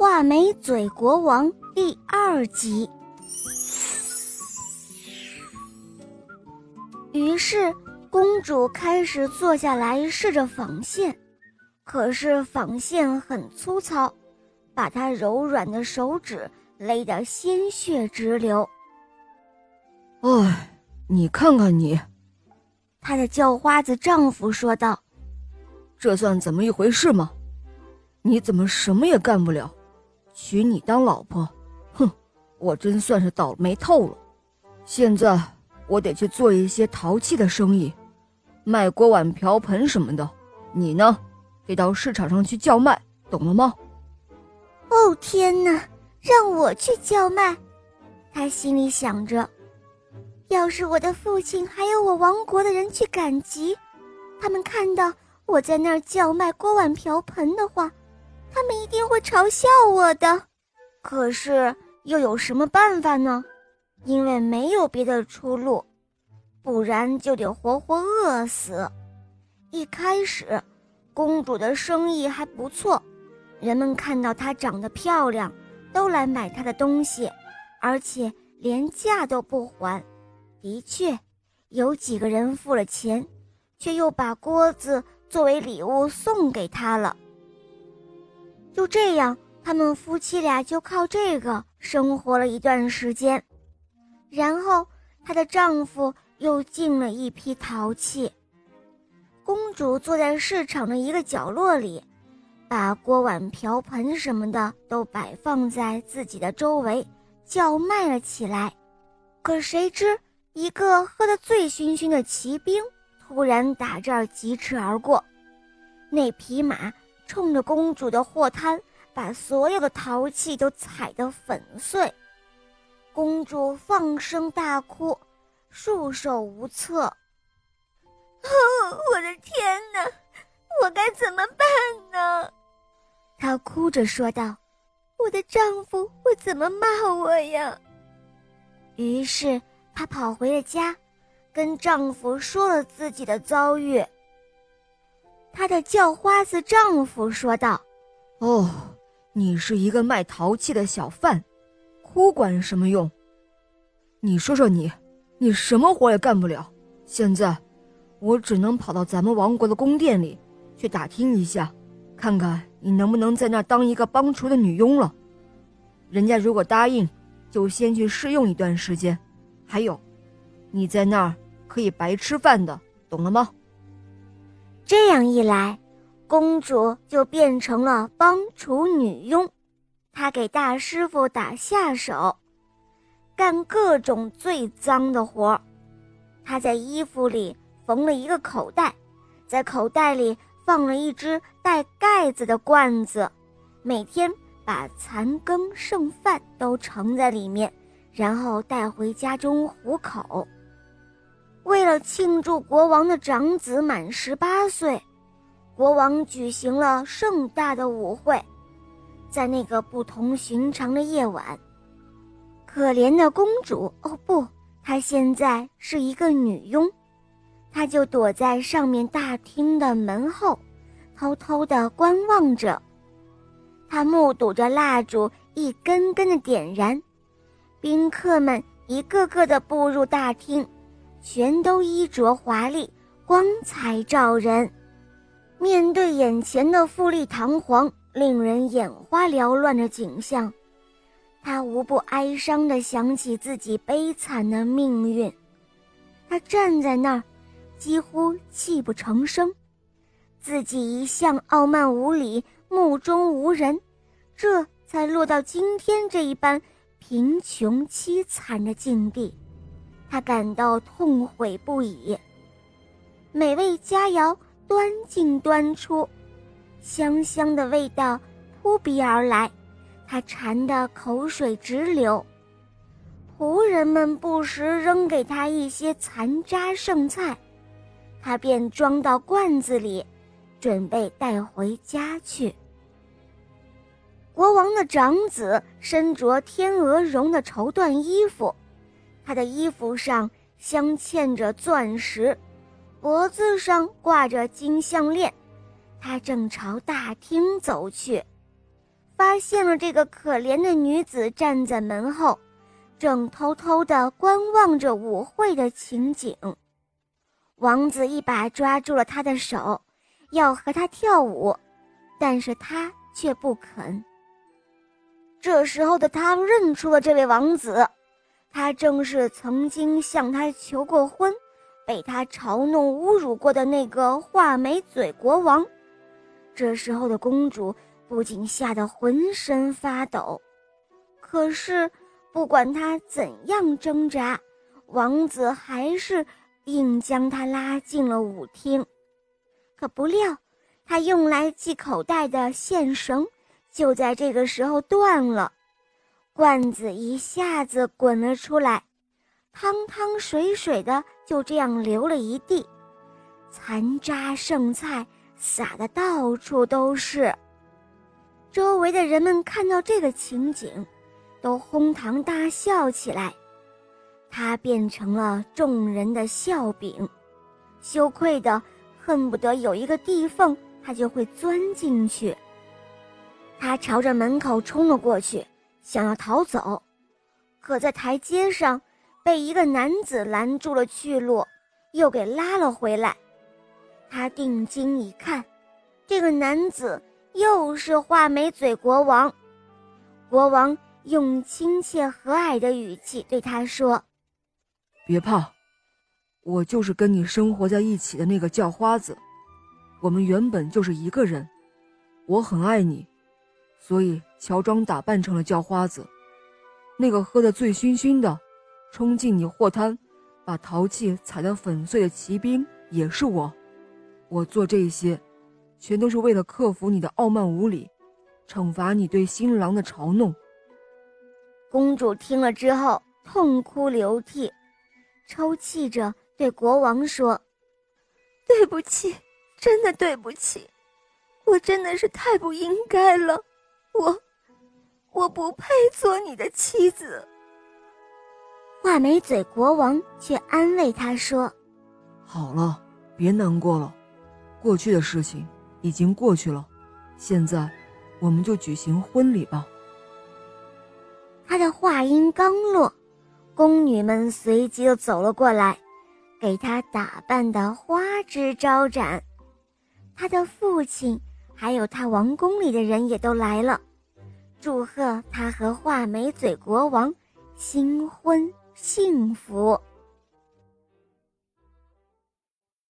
画眉嘴国王第二集。于是，公主开始坐下来试着纺线，可是纺线很粗糙，把她柔软的手指勒得鲜血直流。哎，你看看你，她的叫花子丈夫说道：“这算怎么一回事吗？你怎么什么也干不了？娶你当老婆，哼，我真算是倒霉透了。现在。”我得去做一些陶器的生意，卖锅碗瓢盆什么的。你呢，得到市场上去叫卖，懂了吗？哦天哪，让我去叫卖！他心里想着，要是我的父亲还有我王国的人去赶集，他们看到我在那儿叫卖锅碗瓢盆的话，他们一定会嘲笑我的。可是又有什么办法呢？因为没有别的出路，不然就得活活饿死。一开始，公主的生意还不错，人们看到她长得漂亮，都来买她的东西，而且连价都不还。的确，有几个人付了钱，却又把锅子作为礼物送给她了。就这样，他们夫妻俩就靠这个生活了一段时间。然后，她的丈夫又进了一批陶器。公主坐在市场的一个角落里，把锅碗瓢盆什么的都摆放在自己的周围，叫卖了起来。可谁知，一个喝得醉醺醺的骑兵突然打这儿疾驰而过，那匹马冲着公主的货摊，把所有的陶器都踩得粉碎。公主放声大哭，束手无策。哦，我的天哪，我该怎么办呢？她哭着说道：“我的丈夫会怎么骂我呀？”于是她跑回了家，跟丈夫说了自己的遭遇。她的叫花子丈夫说道：“哦，你是一个卖陶器的小贩。”哭管什么用？你说说你，你什么活也干不了。现在，我只能跑到咱们王国的宫殿里去打听一下，看看你能不能在那儿当一个帮厨的女佣了。人家如果答应，就先去试用一段时间。还有，你在那儿可以白吃饭的，懂了吗？这样一来，公主就变成了帮厨女佣。她给大师傅打下手，干各种最脏的活儿。他在衣服里缝了一个口袋，在口袋里放了一只带盖子的罐子，每天把残羹剩饭都盛在里面，然后带回家中糊口。为了庆祝国王的长子满十八岁，国王举行了盛大的舞会。在那个不同寻常的夜晚，可怜的公主哦不，她现在是一个女佣，她就躲在上面大厅的门后，偷偷地观望着。她目睹着蜡烛一根根的点燃，宾客们一个个的步入大厅，全都衣着华丽，光彩照人。面对眼前的富丽堂皇。令人眼花缭乱的景象，他无不哀伤地想起自己悲惨的命运。他站在那儿，几乎泣不成声。自己一向傲慢无礼、目中无人，这才落到今天这一般贫穷凄惨的境地，他感到痛悔不已。美味佳肴端进端出。香香的味道扑鼻而来，他馋得口水直流。仆人们不时扔给他一些残渣剩菜，他便装到罐子里，准备带回家去。国王的长子身着天鹅绒的绸缎衣服，他的衣服上镶嵌着钻石，脖子上挂着金项链。他正朝大厅走去，发现了这个可怜的女子站在门后，正偷偷地观望着舞会的情景。王子一把抓住了她的手，要和她跳舞，但是她却不肯。这时候的他认出了这位王子，他正是曾经向他求过婚，被他嘲弄侮辱过的那个画眉嘴国王。这时候的公主。不仅吓得浑身发抖，可是不管她怎样挣扎，王子还是硬将她拉进了舞厅。可不料，他用来系口袋的线绳就在这个时候断了，罐子一下子滚了出来，汤汤水水的就这样流了一地，残渣剩菜撒的到处都是。周围的人们看到这个情景，都哄堂大笑起来。他变成了众人的笑柄，羞愧的恨不得有一个地缝，他就会钻进去。他朝着门口冲了过去，想要逃走，可在台阶上被一个男子拦住了去路，又给拉了回来。他定睛一看，这个男子。又是画眉嘴国王，国王用亲切和蔼的语气对他说：“别怕，我就是跟你生活在一起的那个叫花子，我们原本就是一个人。我很爱你，所以乔装打扮成了叫花子。那个喝得醉醺醺的，冲进你货摊，把陶器踩得粉碎的骑兵也是我。我做这些。”全都是为了克服你的傲慢无礼，惩罚你对新郎的嘲弄。公主听了之后痛哭流涕，抽泣着对国王说：“对不起，真的对不起，我真的是太不应该了，我，我不配做你的妻子。”画眉嘴国王却安慰他说：“好了，别难过了，过去的事情。”已经过去了，现在我们就举行婚礼吧。他的话音刚落，宫女们随即就走了过来，给他打扮的花枝招展。他的父亲还有他王宫里的人也都来了，祝贺他和画眉嘴国王新婚幸福。